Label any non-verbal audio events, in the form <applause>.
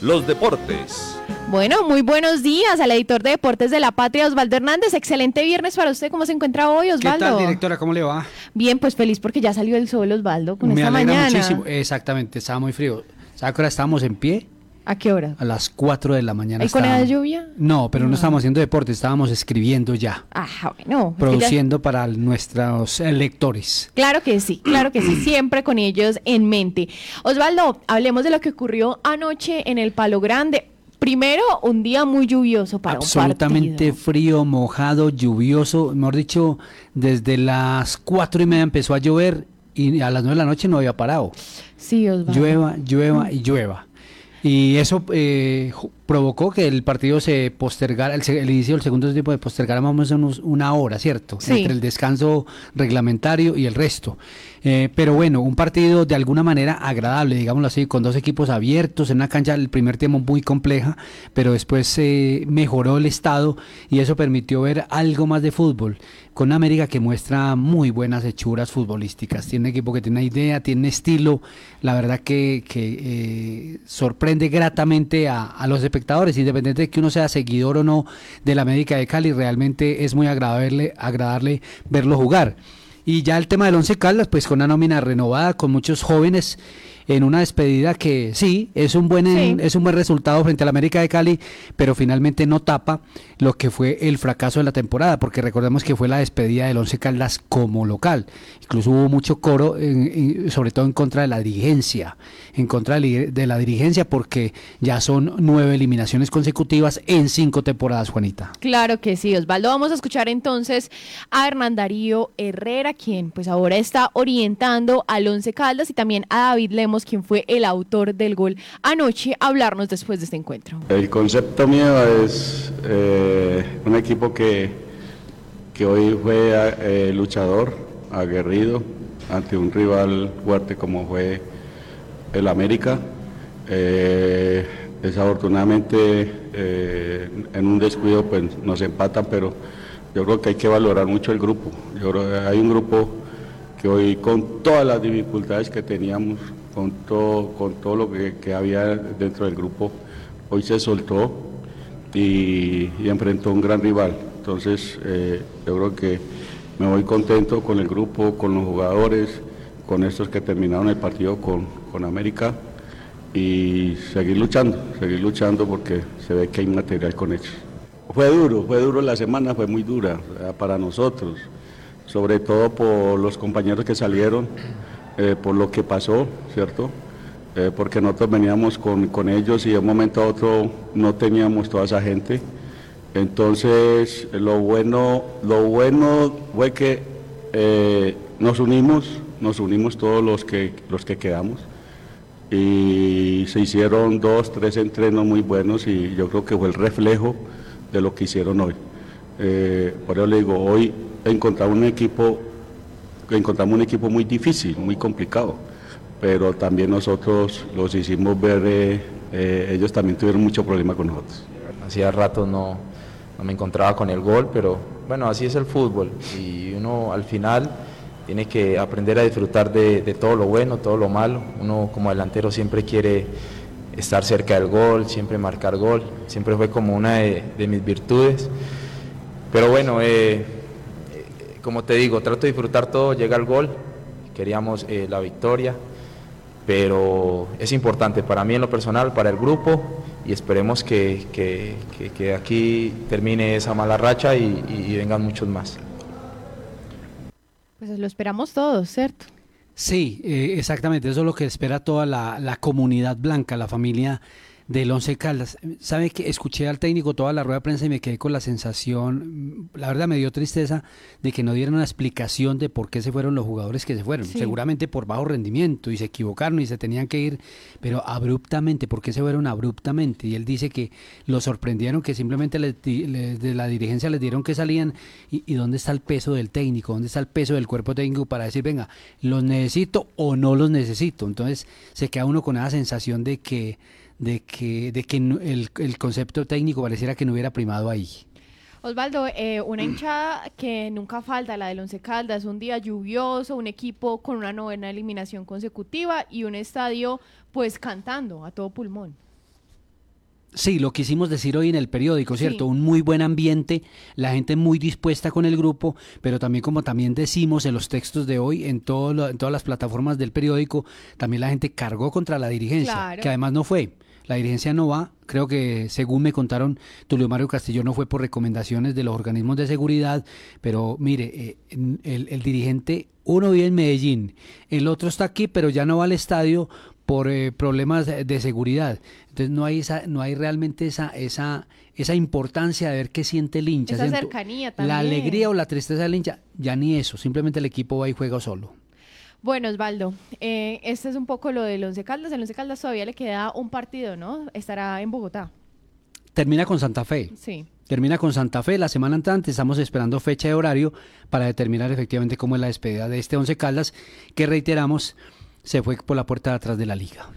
los deportes. Bueno, muy buenos días al editor de Deportes de la Patria, Osvaldo Hernández. Excelente viernes para usted. ¿Cómo se encuentra hoy, Osvaldo? ¿Qué tal, directora? ¿Cómo le va? Bien, pues feliz porque ya salió el sol, Osvaldo, con esta mañana. muchísimo. Exactamente, estaba muy frío. ¿Sabe que ahora estábamos en pie? ¿A qué hora? A las 4 de la mañana. ¿Y con la lluvia? No, pero no. estábamos haciendo deporte, estábamos escribiendo ya. Ah, bueno. Produciendo para nuestros lectores. Claro que sí, claro que sí, <clears throat> siempre con ellos en mente. Osvaldo, hablemos de lo que ocurrió anoche en el Palo Grande. Primero, un día muy lluvioso para Absolutamente frío, mojado, lluvioso. Mejor dicho, desde las cuatro y media empezó a llover y a las nueve de la noche no había parado. Sí, Osvaldo. Llueva, llueva y <clears throat> llueva. Y eso eh, provocó que el partido se postergara, el, inicio del segundo tiempo de postergara más o menos una hora, ¿cierto? Entre el descanso reglamentario y el resto. Eh, pero bueno, un partido de alguna manera agradable, digámoslo así, con dos equipos abiertos, en una cancha el primer tiempo muy compleja, pero después se mejoró el estado y eso permitió ver algo más de fútbol. Con América que muestra muy buenas hechuras futbolísticas. Tiene un equipo que tiene idea, tiene estilo, la verdad que, eh, sorprende gratamente a, a los espectadores, independiente de que uno sea seguidor o no de la América de Cali, realmente es muy agradable, agradable verlo jugar. Y ya el tema del Once Caldas, pues con una nómina renovada, con muchos jóvenes en una despedida que sí, es un buen es un buen resultado frente al América de Cali, pero finalmente no tapa lo que fue el fracaso de la temporada, porque recordemos que fue la despedida del Once Caldas como local. Incluso hubo mucho coro, sobre todo en contra de la dirigencia, en contra de la dirigencia, porque ya son nueve eliminaciones consecutivas en cinco temporadas, Juanita. Claro que sí, Osvaldo. Vamos a escuchar entonces a Hernán Darío Herrera, quien pues ahora está orientando al Once Caldas y también a David Lemos quien fue el autor del gol anoche, hablarnos después de este encuentro. El concepto mío es eh, un equipo que, que hoy fue eh, luchador, aguerrido, ante un rival fuerte como fue el América. Eh, desafortunadamente en un descuido pues nos empatan, pero yo creo que hay que valorar mucho el grupo. Yo creo hay un grupo que hoy con todas las dificultades que teníamos con todo, con todo lo que, había dentro del grupo, hoy se soltó y, enfrentó un gran rival. Entonces, eh, yo creo que me voy contento con el grupo, con los jugadores, con estos que terminaron el partido con, con América y seguir luchando, seguir luchando porque se ve que hay material con ellos. Fue duro, fue duro la semana, fue muy dura para nosotros, sobre todo por los compañeros que salieron. Eh, por lo que pasó, ¿cierto? Eh, porque nosotros veníamos con, con, ellos y de un momento a otro no teníamos toda esa gente. Entonces, lo bueno, lo bueno fue que eh, nos unimos, nos unimos todos los que, los que quedamos y se hicieron dos, tres entrenos muy buenos y yo creo que fue el reflejo de lo que hicieron hoy. por eso le digo, hoy he encontrado un equipo encontramos un equipo muy difícil, muy complicado, pero también nosotros los hicimos ver, eh, eh, ellos también tuvieron mucho problema con nosotros. Hacía rato no, no me encontraba con el gol, pero bueno, así es el fútbol y uno al final tiene que aprender a disfrutar de, todo lo bueno, todo lo malo. Uno como delantero siempre quiere estar cerca del gol, siempre marcar gol, siempre fue como una de, mis virtudes. Pero bueno, eh, como te digo, trato de disfrutar todo, llega el gol, queríamos eh, la victoria, pero es importante para mí en lo personal, para el grupo, y esperemos que, que, aquí termine esa mala racha y, vengan muchos más. Pues lo esperamos todos, ¿cierto? Sí, eh, exactamente, eso es lo que espera toda la, la comunidad blanca, la familia del Once Caldas. ¿Sabe que escuché al técnico toda la rueda de prensa y me quedé con la sensación, la verdad me dio tristeza de que no dieron una explicación de por qué se fueron los jugadores que se fueron? Seguramente por bajo rendimiento y se equivocaron y se tenían que ir, pero abruptamente, ¿por qué se fueron abruptamente? Y él dice que lo sorprendieron, que simplemente de la dirigencia les dieron que salían y, y dónde está el peso del técnico, dónde está el peso del cuerpo técnico para decir, venga, los necesito o no los necesito. Entonces se queda uno con esa sensación de que de que, de que el, el concepto técnico pareciera que no hubiera primado ahí. Osvaldo, eh, una hinchada que nunca falta, la del Once Caldas, un día lluvioso, un equipo con una novena eliminación consecutiva y un estadio pues cantando a todo pulmón. Sí, lo quisimos decir hoy en el periódico, ¿cierto? Un muy buen ambiente, la gente muy dispuesta con el grupo, pero también como también decimos en los textos de hoy, en, todo en todas las plataformas del periódico, también la gente cargó contra la dirigencia, que además no fue. La dirigencia no va, creo que según me contaron, Tulio Mario Castillo no fue por recomendaciones de los organismos de seguridad, pero mire, eh, el, dirigente, uno vive en Medellín, el otro está aquí, pero ya no va al estadio por eh, problemas de seguridad. Entonces no hay esa, no hay realmente esa, esa, esa importancia de ver qué siente el hincha. Esa cercanía también. La alegría o la tristeza del hincha, ya ni eso, simplemente el equipo va y juega solo. Bueno, Osvaldo, eh, este es un poco lo del Once Caldas. El Once Caldas todavía le queda un partido, ¿no? Estará en Bogotá. Termina con Santa Fe. Sí. Termina con Santa Fe la semana antes. Estamos esperando fecha y horario para determinar efectivamente cómo es la despedida de este Once Caldas, que reiteramos, se fue por la puerta de atrás de la liga.